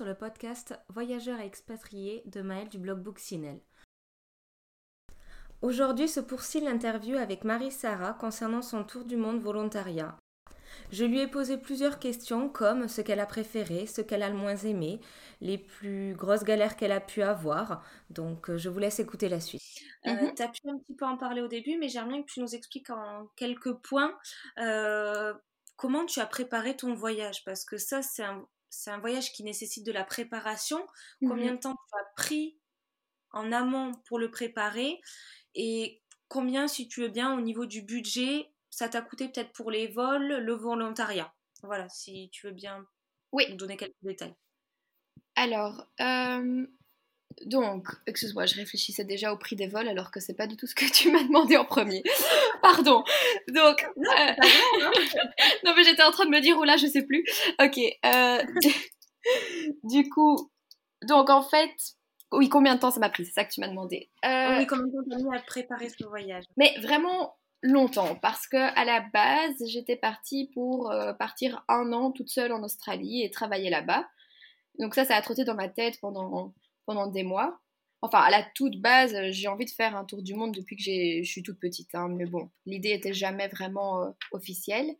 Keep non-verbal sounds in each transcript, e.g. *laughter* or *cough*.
sur le podcast Voyageurs et expatriés de Maël du blog Booksinel. Aujourd'hui se poursuit l'interview avec Marie-Sara concernant son tour du monde volontariat. Je lui ai posé plusieurs questions comme ce qu'elle a préféré, ce qu'elle a le moins aimé, les plus grosses galères qu'elle a pu avoir. Donc euh, je vous laisse écouter la suite. Euh, mhm. tu as pu un petit peu en parler au début, mais j'aimerais bien que tu nous expliques en quelques points euh, comment tu as préparé ton voyage. Parce que ça, c'est un, un, voyage qui nécessite de la préparation. Combien mhm. de temps tu as pris en amont pour le préparer et combien, si tu veux bien, au niveau du budget, ça t'a coûté peut-être pour les vols, le volontariat? Voilà, si tu veux bien oui. nous donner quelques détails. Alors, euh, donc, excuse-moi, je réfléchissais déjà au prix des vols alors que c'est pas du tout ce que tu m'as demandé en premier. *laughs* Pardon. Donc, non, euh, hein. *laughs* non mais j'étais en train de me dire, oh là, je sais plus. Ok. Euh, *laughs* du coup, donc en fait, oui, combien de temps ça m'a pris C'est ça que tu m'as demandé. Euh, oui, combien de temps t'as mis à préparer ce voyage? Mais vraiment longtemps, parce que à la base, j'étais partie pour partir un an toute seule en Australie et travailler là-bas. Donc ça, ça a trotté dans ma tête pendant, pendant des mois. Enfin, à la toute base, j'ai envie de faire un tour du monde depuis que je suis toute petite. Hein, mais bon, l'idée était jamais vraiment euh, officielle.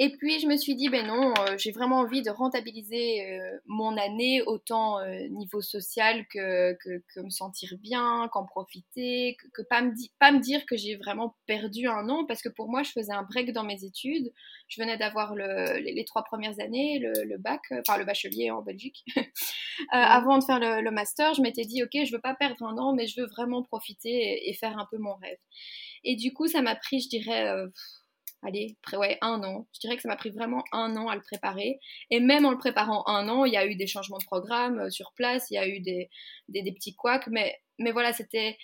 Et puis je me suis dit, ben non, euh, j'ai vraiment envie de rentabiliser euh, mon année autant euh, niveau social que, que, me sentir bien, qu'en profiter, que, pas, me pas me dire que j'ai vraiment perdu un an, parce que pour moi, je faisais un break dans mes études. Je venais d'avoir le, les, trois premières années, le, bac, enfin le bachelier en Belgique. *laughs* Avant de faire le, master, je m'étais dit, ok, je veux pas perdre un an, mais je veux vraiment profiter et, et faire un peu mon rêve. Et du coup, ça m'a pris, je dirais allez, ouais, un an. Je dirais que ça m'a pris vraiment un an à le préparer. Et même en le préparant un an, il y a eu des changements de programme euh, sur place, il y a eu des, des, petits couacs, mais, mais voilà, c'était.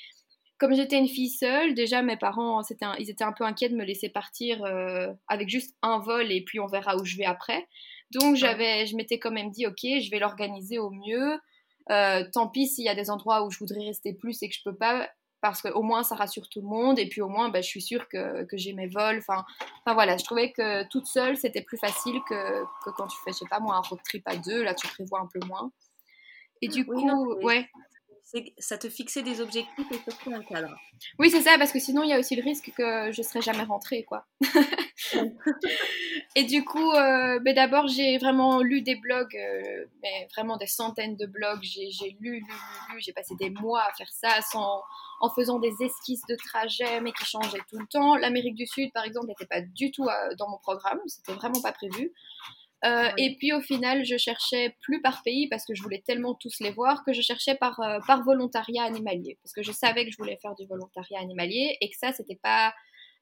Comme j'étais une fille seule, déjà mes parents, c'était ils étaient un peu inquiets de me laisser partir euh, avec juste un vol et puis on verra où je vais après. Donc j'avais, je m'étais quand même dit, ok, je vais l'organiser au mieux. Euh, tant pis s'il y a des endroits où je voudrais rester plus et que je peux pas, parce qu'au moins ça rassure tout le monde et puis au moins bah, je suis sûre que, que j'ai mes vols. Enfin, enfin voilà, je trouvais que toute seule c'était plus facile que, que, quand tu fais, je sais pas moi, un road trip à deux, là tu prévois un peu moins. Et du coup, ouais ça te fixait des objectifs et surtout un cadre. Oui, c'est ça, parce que sinon, il y a aussi le risque que je ne serais jamais rentrée, quoi. *laughs* et du coup, euh, ben d'abord, j'ai vraiment lu des blogs, euh, mais vraiment des centaines de blogs. J'ai lu, lu, lu, lu. J'ai passé des mois à faire ça sans, en faisant des esquisses de trajet, mais qui changeaient tout le temps. L'Amérique du Sud, par exemple, n'était pas du tout euh, dans mon programme. C'était vraiment pas prévu. Euh, et puis au final, je cherchais plus par pays parce que je voulais tellement tous les voir que je cherchais par, euh, par volontariat animalier. Parce que je savais que je voulais faire du volontariat animalier et que ça, c'était pas.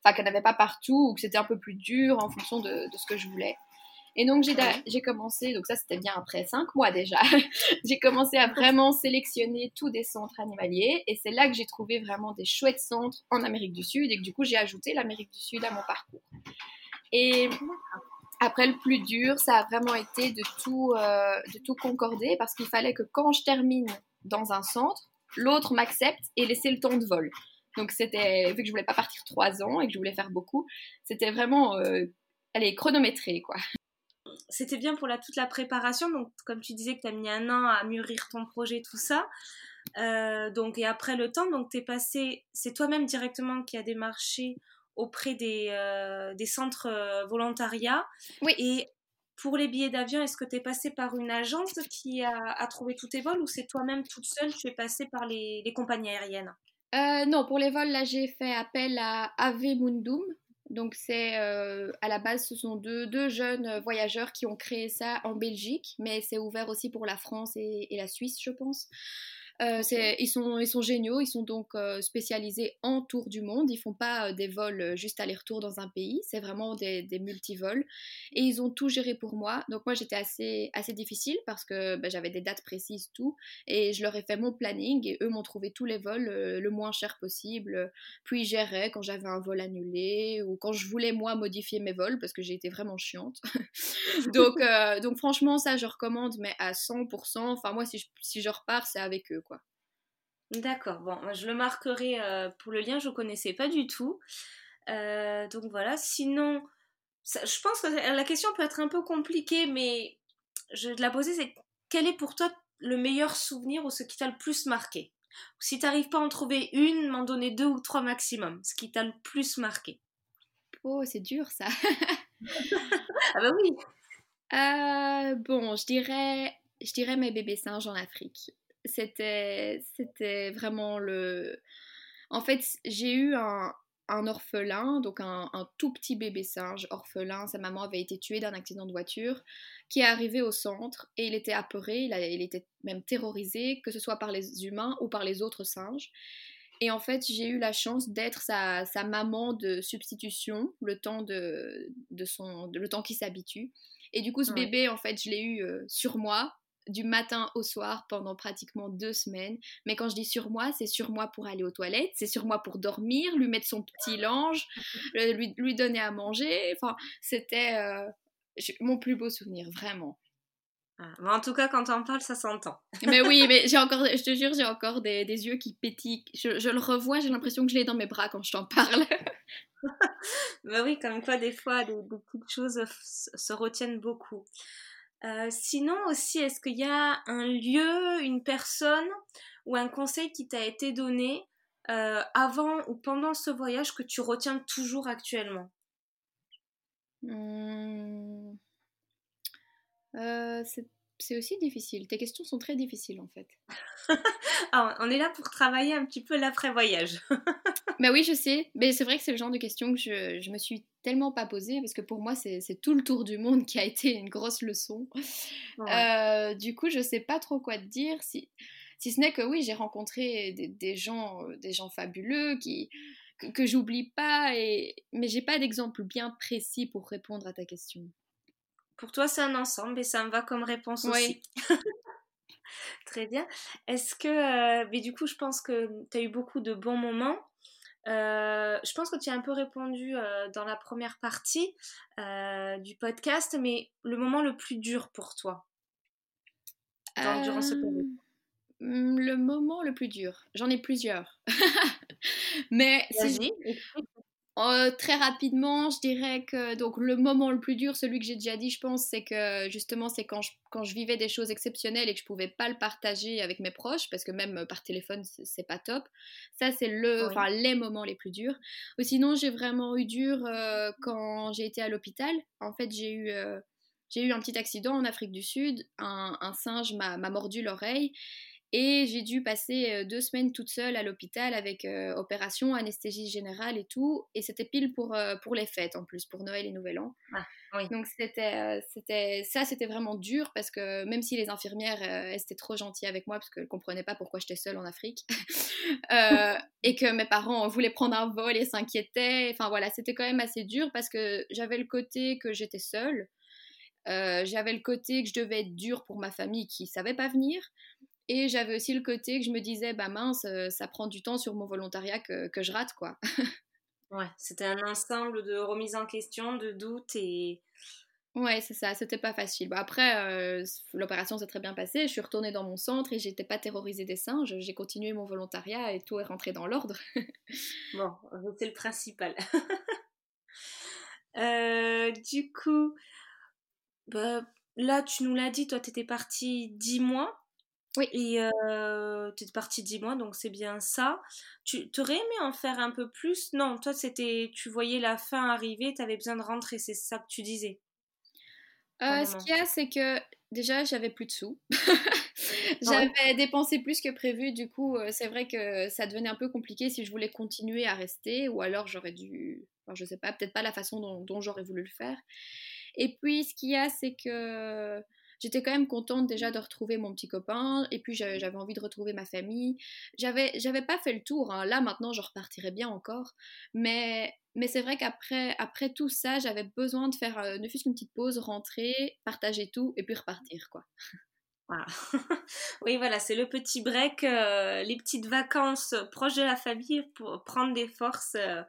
Enfin, qu'il n'y en avait pas partout ou que c'était un peu plus dur en fonction de, de ce que je voulais. Et donc j'ai commencé, donc ça c'était bien après cinq mois déjà, *laughs* j'ai commencé à vraiment sélectionner tous des centres animaliers et c'est là que j'ai trouvé vraiment des chouettes centres en Amérique du Sud et que du coup j'ai ajouté l'Amérique du Sud à mon parcours. Et après, le plus dur, ça a vraiment été de tout, euh, de tout concorder parce qu'il fallait que quand je termine dans un centre, l'autre m'accepte et laisser le temps de vol. Donc, c'était, vu que je voulais pas partir trois ans et que je voulais faire beaucoup, c'était vraiment, euh, allez, chronométré, quoi. C'était bien pour la, toute la préparation. Donc, comme tu disais que tu as mis un an à mûrir ton projet, tout ça. Euh, donc, et après le temps, donc, es passé, c'est toi-même directement qui a démarché auprès des, euh, des centres euh, volontariats. Oui. Et pour les billets d'avion, est-ce que tu es passé par une agence qui a, trouvé tous tes vols ou c'est toi-même toute seule, tu es passé par les, les compagnies aériennes? Euh, Non, pour les vols, là, j'ai fait appel à Ave Mundum. Donc, c'est à la base, ce sont deux, jeunes voyageurs qui ont créé ça en Belgique, mais c'est ouvert aussi pour la France et la Suisse, je pense. Euh, ils, sont, ils sont géniaux, ils sont donc euh, spécialisés en tour du monde. Ils font pas euh, des vols juste aller-retour dans un pays, c'est vraiment des, des multivols. Et ils ont tout géré pour moi. Donc moi j'étais assez, assez difficile parce que bah, j'avais des dates précises, tout. Et je leur ai fait mon planning et eux m'ont trouvé tous les vols le moins cher possible. Puis ils géraient quand j'avais un vol annulé ou quand je voulais moi modifier mes vols parce que j'ai été vraiment chiante. *laughs* donc, donc franchement ça je recommande mais à 100%. Enfin moi si je, si je repars c'est avec eux. D'accord, bon, je le marquerai euh, pour le lien, je ne connaissais pas du tout. Euh, donc voilà, sinon, je pense que la question peut être un peu compliquée, mais je vais te la poser, c'est quel est pour toi le meilleur souvenir ou ce qui t'a le plus marqué? Si tu n'arrives pas à en trouver une, m'en donner deux ou trois maximum, ce qui t'a le plus marqué. Oh, c'est dur ça. *laughs* ah bah oui. Euh, bon, je dirais, je dirais mes bébés singes en Afrique. C'était, c'était vraiment le. En fait, j'ai eu un, un orphelin, donc un, tout petit bébé singe orphelin. Sa maman avait été tuée d'un accident de voiture, qui est arrivé au centre et il était apeuré, il, il était même terrorisé, que ce soit par les humains ou par les autres singes. Et en fait, j'ai eu la chance d'être sa, maman de substitution le temps de, de son le temps qu'il s'habitue. Et du coup, ce bébé, en fait, je l'ai eu euh, sur moi du matin au soir pendant pratiquement deux semaines. Mais quand je dis sur moi, c'est sur moi pour aller aux toilettes, c'est sur moi pour dormir, lui mettre son petit linge, *laughs* lui, lui donner à manger. Enfin, c'était euh, mon plus beau souvenir, vraiment. Ah, en tout cas, quand on parle, ça s'entend. *laughs* mais oui, mais j'ai encore, je te jure, j'ai encore des, des, yeux qui pétillent. Je, le revois, j'ai l'impression que je l'ai dans mes bras quand je t'en parle. *laughs* mais oui, comme quoi, des fois, des, petites choses se retiennent beaucoup. Euh, sinon aussi, est-ce qu'il y a un lieu, une personne ou un conseil qui t'a été donné euh, avant ou pendant ce voyage que tu retiens toujours actuellement? Mmh. euh, aussi difficile. Tes questions sont très difficiles en fait. *laughs* Ah, on est là pour travailler un petit peu l'après-voyage. *laughs* bah oui, je sais. Mais c'est vrai que c'est le genre de questions que je, je me suis tellement pas posée parce que pour moi, c'est tout le tour du monde qui a été une grosse leçon. Euh, du coup, je sais pas trop quoi te dire. Si, si ce n'est que oui, j'ai rencontré des, gens, euh, des gens fabuleux qui, que, j'oublie pas, et, mais j'ai pas d'exemple bien précis pour répondre à ta question. Pour toi, c'est un ensemble et ça me va comme réponse aussi. *laughs* Très bien. Est-ce que, euh, mais du coup, je pense que tu as eu beaucoup de bons moments. Euh, je pense que tu as un peu répondu euh, dans la première partie du podcast, mais le moment le plus dur pour toi? Durant ce hmm, Le moment le plus dur, j'en ai plusieurs. *laughs* mais si euh, très rapidement, je dirais que donc le moment le plus dur, celui que j'ai déjà dit, je pense, c'est que justement c'est quand je, quand je vivais des choses exceptionnelles et que je pouvais pas le partager avec mes proches parce que même par téléphone c'est pas top. Ça c'est le, enfin les moments les plus durs. Ou sinon j'ai vraiment eu dur euh, quand j'ai été à l'hôpital. En fait j'ai eu euh, j'ai eu un petit accident en Afrique du Sud. Un, un singe m'a mordu l'oreille et j'ai dû passer euh, deux semaines toute seule à l'hôpital avec euh, opération, anesthésie générale et tout. Et c'était pile pour, euh, pour les fêtes en plus, pour Noël et Nouvel An. Ah, Donc c'était, c'était, ça, c'était vraiment dur parce que même si les infirmières étaient trop gentilles avec moi parce qu'elles ne comprenaient pas pourquoi j'étais seule en Afrique *laughs* et que mes parents voulaient prendre un vol et s'inquiétaient. Enfin voilà, c'était quand même assez dur parce que j'avais le côté que j'étais seule. j'avais le côté que je devais être dure pour ma famille qui savait pas venir. Et j'avais aussi le côté que je me disais, bah mince, euh, ça prend du temps sur mon volontariat que, que je rate, quoi. *laughs* ouais, c'était un ensemble de remise en question, de doutes et... Ouais, c'est ça, c'était pas facile. après, euh, l'opération s'est très bien passée, je suis retournée dans mon centre et j'étais pas terrorisée des singes, j'ai continué mon volontariat et tout est rentré dans l'ordre. *laughs* bon, c'est le principal. *laughs* Euh, du coup, bah, là, tu nous l'as dit, toi, t'étais partie dix mois. Oui. Et tu es partie 10 mois, donc c'est bien ça. Tu aurais aimé en faire un peu plus? Non, toi, c'était, tu voyais la fin arriver, tu avais besoin de rentrer, c'est ça que tu disais? ce qu'il y a, c'est que déjà, j'avais plus de sous. *laughs* j'avais dépensé plus que prévu, du coup, c'est vrai que ça devenait un peu compliqué si je voulais continuer à rester, ou alors j'aurais dû, enfin, je sais pas, peut-être pas la façon dont, dont j'aurais voulu le faire. Et puis, ce qu'il y a, c'est que j'étais quand même contente déjà de retrouver mon petit copain et puis j'avais envie de retrouver ma famille. J'avais j'avais pas fait le tour. Hein. Là maintenant je repartirais bien encore, mais mais c'est vrai qu'après après tout ça j'avais besoin de faire euh, ne fût qu'une petite pause, rentrer, partager tout et puis repartir quoi. *laughs* oui, voilà, c'est le petit break, euh, les petites vacances proches de la famille pour prendre des forces. Euh,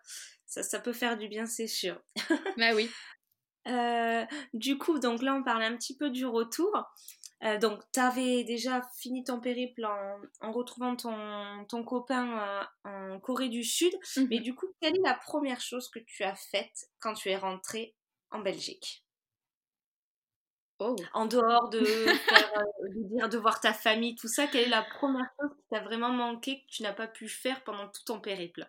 ça, ça, peut faire du bien, c'est sûr. bah oui. *laughs* Euh, du coup, donc là, on parlait un petit peu du retour. Euh, donc, tu avais déjà fini ton périple en, retrouvant ton, ton copain euh, en Corée du Sud. Mhm. Mais du coup, quelle est la première chose que tu as faite quand tu es rentrée en Belgique? Oh. En dehors de, faire, de, dire, de voir ta famille, tout ça, quelle est la première chose qui t'a vraiment manqué que tu n'as pas pu faire pendant tout ton périple?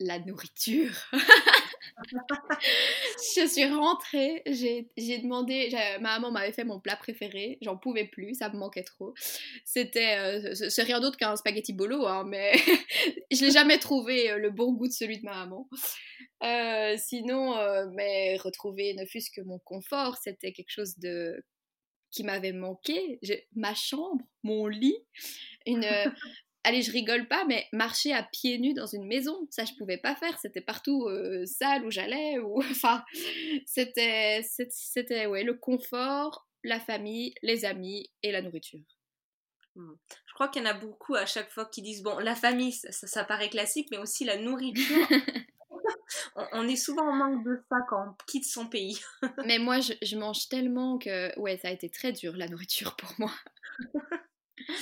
La nourriture. *laughs* je suis rentrée, j'ai demandé, ma maman m'avait fait mon plat préféré, j'en pouvais plus, ça me manquait trop. C'était, euh, c'est rien d'autre qu'un spaghetti bolo, hein, mais *laughs* je l'ai jamais trouvé euh, le bon goût de celui de ma maman. Euh, sinon, mais retrouver ne fût-ce que mon confort, c'était quelque chose de qui m'avait manqué. Ma chambre, mon lit, une, *laughs* allez, je rigole pas, mais marcher à pieds nus dans une maison, ça je pouvais pas faire. C'était partout euh, sale où j'allais, ou *laughs* enfin, c'était, c'était ouais, le confort, la famille, les amis et la nourriture. Hmm. Je crois qu'il y en a beaucoup à chaque fois qui disent bon, la famille, ça, ça, paraît classique, mais aussi la nourriture. *laughs* on, est souvent en manque de ça quand on quitte son pays. mais moi, je, je mange tellement que ouais, ça a été très dur la nourriture pour moi. *laughs*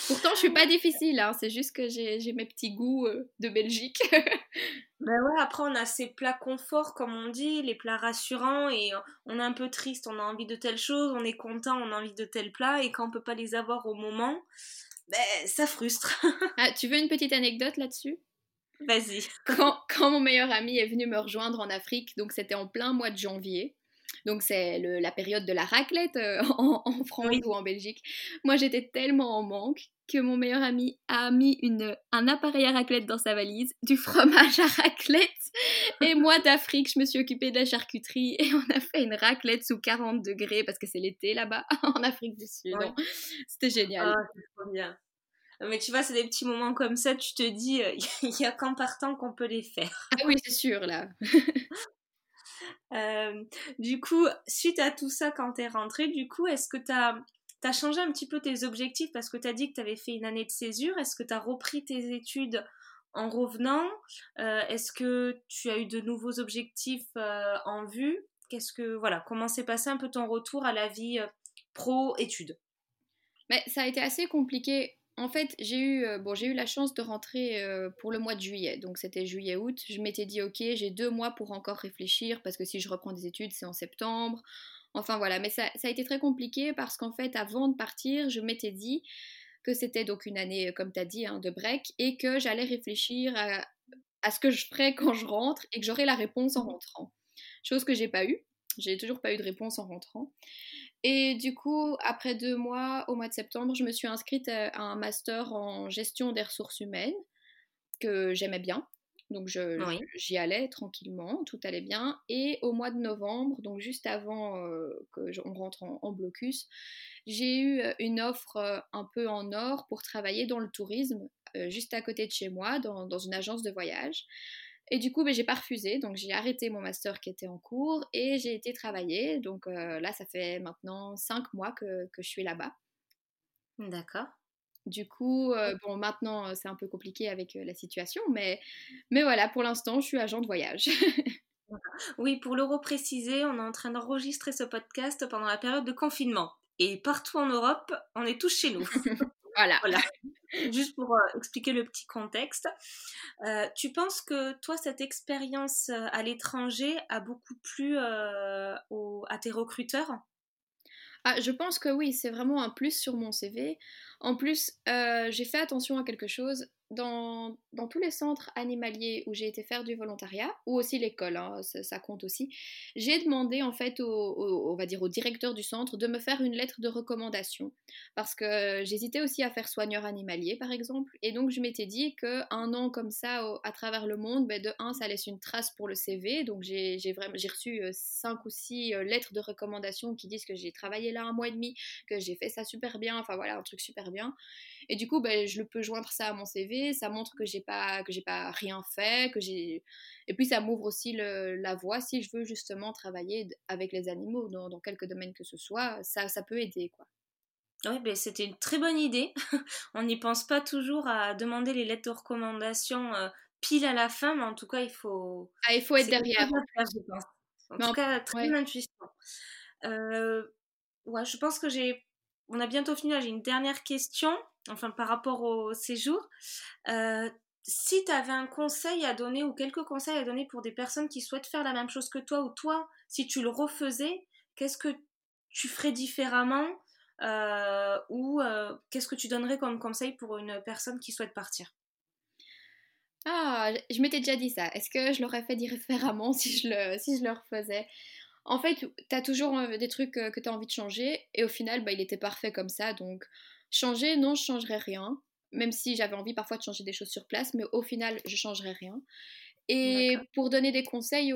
Pourtant, je suis pas difficile, hein, c'est juste que j'ai mes petits goûts euh, de Belgique. *laughs* ben ouais, après, on a ces plats confort, comme on dit, les plats rassurants, et on est un peu triste, on a envie de telle chose, on est content, on a envie de tel plat, et quand on peut pas les avoir au moment, ben, ça frustre. *laughs* ah, tu veux une petite anecdote là-dessus? Vas-y. Quand, quand, mon meilleur ami est venu me rejoindre en Afrique, donc c'était en plein mois de janvier, donc c'est la période de la raclette euh, *laughs* en, France ou en Belgique. Moi j'étais tellement en manque que mon meilleur ami a mis une, un appareil à raclette dans sa valise, du fromage à raclette. Et moi d'Afrique, je me suis occupée de la charcuterie et on a fait une raclette sous 40 degrés parce que c'est l'été là-bas *laughs* en Afrique du Sud. C'était génial. Ah, c'est trop bien. Mais tu vois, c'est des petits moments comme ça, tu te dis, euh, *laughs* il n'y a qu'en partant qu'on peut les faire. Ah oui, c'est sûr, là. Euh, du coup, suite à tout ça, quand tu es rentrée, du coup, est-ce que tu as, changé un petit peu tes objectifs parce que tu as dit que tu avais fait une année de césure? Est-ce que tu as repris tes études en revenant? Euh, Est-ce que tu as eu de nouveaux objectifs euh, en vue? Qu'est-ce que voilà Comment s'est passé un peu ton retour à la vie pro-études? Mais ça a été assez compliqué en fait, j'ai eu, euh, bon, j'ai eu la chance de rentrer euh, pour le mois de juillet, donc c'était juillet-août. Je m'étais dit, ok, j'ai deux mois pour encore réfléchir, parce que si je reprends des études, c'est en septembre. Enfin voilà, mais ça, a été très compliqué parce qu'en fait, avant de partir, je m'étais dit que c'était donc une année, comme tu as dit, hein, de break, et que j'allais réfléchir à, à, ce que je ferais quand je rentre et que j'aurais la réponse en rentrant. Chose que j'ai pas eue. J'ai toujours pas eu de réponse en rentrant. Et du coup, après deux mois, au mois de septembre, je me suis inscrite à un master en gestion des ressources humaines que j'aimais bien. Donc j'y allais tranquillement, tout allait bien. Et au mois de novembre, donc juste avant euh, qu'on rentre en, blocus, j'ai eu euh, une offre euh, un peu en or pour travailler dans le tourisme, juste à côté de chez moi, dans, dans une agence de voyage. Et du coup, ben, j'ai pas refusé, donc j'ai arrêté mon master qui était en cours et j'ai été travailler. Donc euh, là, ça fait maintenant cinq mois que, que je suis là-bas. D'accord. Du coup, euh, bon, maintenant, euh, c'est un peu compliqué avec la situation, mais, mais voilà, pour l'instant, je suis agent de voyage. *laughs* oui, pour le repréciser, on est en train d'enregistrer ce podcast pendant la période de confinement. Et partout en Europe, on est tous chez nous. *laughs* voilà. voilà. *laughs* Juste pour euh, expliquer le petit contexte. Euh, tu penses que toi, cette expérience euh, à l'étranger a beaucoup plu à tes recruteurs? Ah, Je pense que oui, c'est vraiment un plus sur mon CV. En plus, j'ai fait attention à quelque chose. Dans, tous les centres animaliers où j'ai été faire du volontariat, ou aussi l'école, hein, ça, compte aussi, j'ai demandé en fait au, on va dire au directeur du centre de me faire une lettre de recommandation. Parce que j'hésitais aussi à faire soigneur animalier par exemple, et donc je m'étais dit qu'un an comme ça à travers le monde, ben, de un ça laisse une trace pour le CV, donc j'ai reçu euh, cinq ou six euh, lettres de recommandation qui disent que j'ai travaillé là un mois et demi, que j'ai fait ça super bien, enfin voilà un truc super bien. Et du coup, ben, je peux joindre ça à mon CV, ça montre que j'ai pas que j'ai pas rien fait, que j'ai et puis ça m'ouvre aussi la voie si je veux justement travailler avec les animaux dans, dans quelques domaines que ce soit, ça, ça peut aider quoi. Oui, ben c'était une très bonne idée. *laughs* On n'y pense pas toujours à demander les lettres de recommandation euh, pile à la fin, mais en tout cas, il faut. Ah, il faut être derrière. En tout cas, très ouais. intuition. Euh, ouais, je pense que j'ai. On a bientôt fini. J'ai une dernière question enfin par rapport au séjour. Euh, si tu avais un conseil à donner ou quelques conseils à donner pour des personnes qui souhaitent faire la même chose que toi ou toi, si tu le refaisais, qu'est-ce que tu ferais différemment ou qu'est-ce que tu donnerais comme conseil pour une personne qui souhaite partir? Ah, je m'étais déjà dit ça. Est-ce que je l'aurais fait différemment *laughs* si je le, si je le refaisais? En fait, tu as toujours des trucs que tu as envie de changer et au final, bah, il était parfait comme ça. Donc, changer, non, je changerais rien même si j'avais envie parfois de changer des choses sur place, mais au final, je changerai rien. Et pour donner des conseils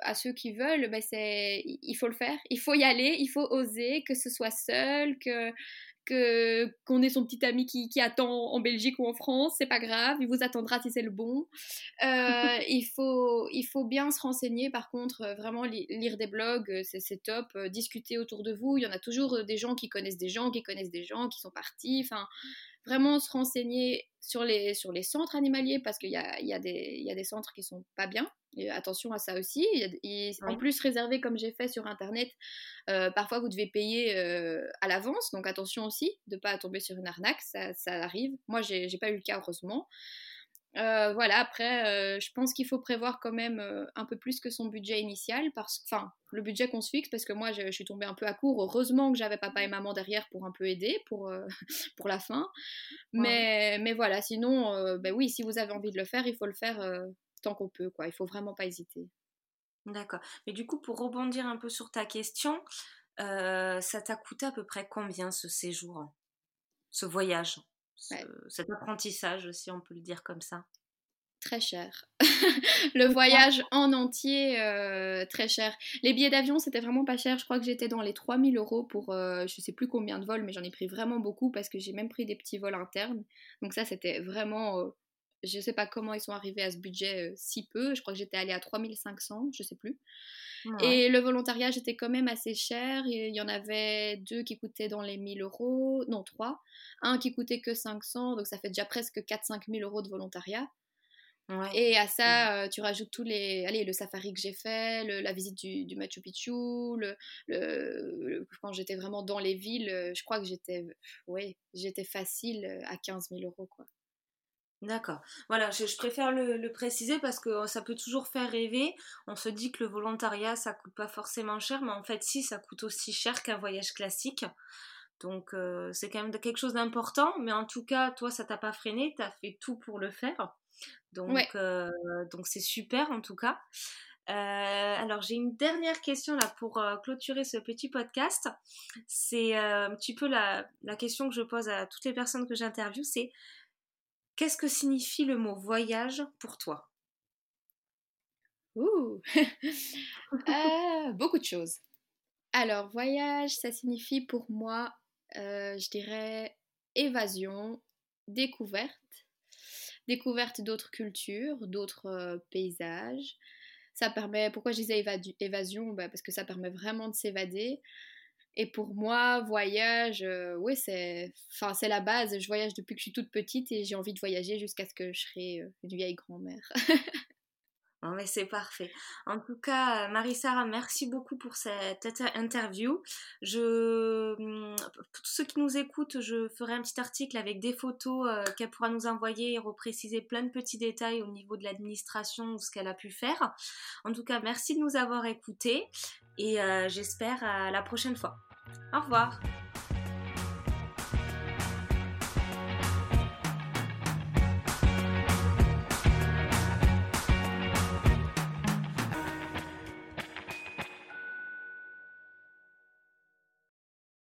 à ceux qui veulent, ben c'est, il faut le faire, il faut y aller, il faut oser, que ce soit seul, que que qu'on ait son petit ami qui, qui, attend en Belgique ou en France, c'est pas grave, il vous attendra si c'est le bon. Euh, *laughs* il, faut, il faut bien se renseigner, par contre, euh, vraiment lire des blogs, euh, c'est top, discuter autour de vous, il y en a toujours des gens qui connaissent des gens, qui connaissent des gens, qui sont partis, enfin, vraiment se renseigner sur les, sur les centres animaliers parce qu'il y a, y, a y a, des centres qui sont pas bien. attention à ça aussi. En plus, réservé comme j'ai fait sur Internet, euh, parfois vous devez payer euh, à l'avance. Donc attention aussi de ne pas tomber sur une arnaque. Ça, ça arrive. Moi, j'ai pas eu le cas, heureusement. Euh, voilà, après, euh, je pense qu'il faut prévoir quand même euh, un peu plus que son budget initial, parce enfin, le budget qu'on se fixe, parce que moi, je, suis tombée un peu à court. Heureusement que j'avais papa et maman derrière pour un peu aider pour, *laughs* pour la fin. Mais, mais voilà, sinon, ben oui, si vous avez envie de le faire, il faut le faire tant qu'on peut, quoi. Il faut vraiment pas hésiter. D'accord. Mais du coup, pour rebondir un peu sur ta question, ça t'a coûté à peu près combien ce séjour, ce voyage? Cet apprentissage, si on peut le dire comme ça Très cher. *laughs* le voyage en entier, euh, très cher. Les billets d'avion, c'était vraiment pas cher. Je crois que j'étais dans les 3000 euros pour euh, je sais plus combien de vols, mais j'en ai pris vraiment beaucoup parce que j'ai même pris des petits vols internes. Donc, ça, c'était vraiment. Euh, je sais pas comment ils sont arrivés à ce budget si peu. Je crois que j'étais allée à 3500, je sais plus. Et le volontariat, j'étais quand même assez cher. Il y en avait deux qui coûtaient dans les 1000 euros, non, trois. Un qui coûtait que 500, donc ça fait déjà presque 4-5 000 euros de volontariat. Et à ça, euh, tu rajoutes tous les. Allez, le safari que j'ai fait, la visite du, Machu Picchu, le, quand j'étais vraiment dans les villes, euh, je crois que j'étais. Ouais, j'étais facile à 15 000 euros, quoi. D'accord. Voilà, je, préfère le, préciser parce que euh, ça peut toujours faire rêver. On se dit que le volontariat, ça coûte pas forcément cher, mais en fait, si, ça coûte aussi cher qu'un voyage classique. Donc, euh, c'est quand même quelque chose d'important. Mais en tout cas, toi, ça t'a pas freiné, tu as fait tout pour le faire. Donc, euh, donc c'est super en tout cas. alors j'ai une dernière question là pour clôturer ce petit podcast. C'est un petit peu la, la, question que je pose à toutes les personnes que j'interviewe, c'est Qu'est-ce que signifie le mot voyage pour toi? Ouh euh, *laughs* Beaucoup de choses. Alors, voyage, ça signifie pour moi, euh, je dirais, évasion, découverte, découverte d'autres cultures, d'autres euh, paysages. Ça permet, pourquoi je disais évasion? Bah, Parce que ça permet vraiment de s'évader. Et pour moi, voyage, euh, oui, c'est, enfin, c'est la base. Je voyage depuis que je suis toute petite et j'ai envie de voyager jusqu'à ce que je serai euh, une vieille grand-mère. Non *laughs* mais c'est parfait. En tout cas, Marie-Sara, merci beaucoup pour cette interview. Je, hum, pour tous ceux qui nous écoutent, je ferai un petit article avec des photos euh, qu'elle pourra nous envoyer et repréciser plein de petits détails au niveau de l'administration ou ce qu'elle a pu faire. En tout cas, merci de nous avoir écoutés et j'espère à la prochaine fois. Au revoir.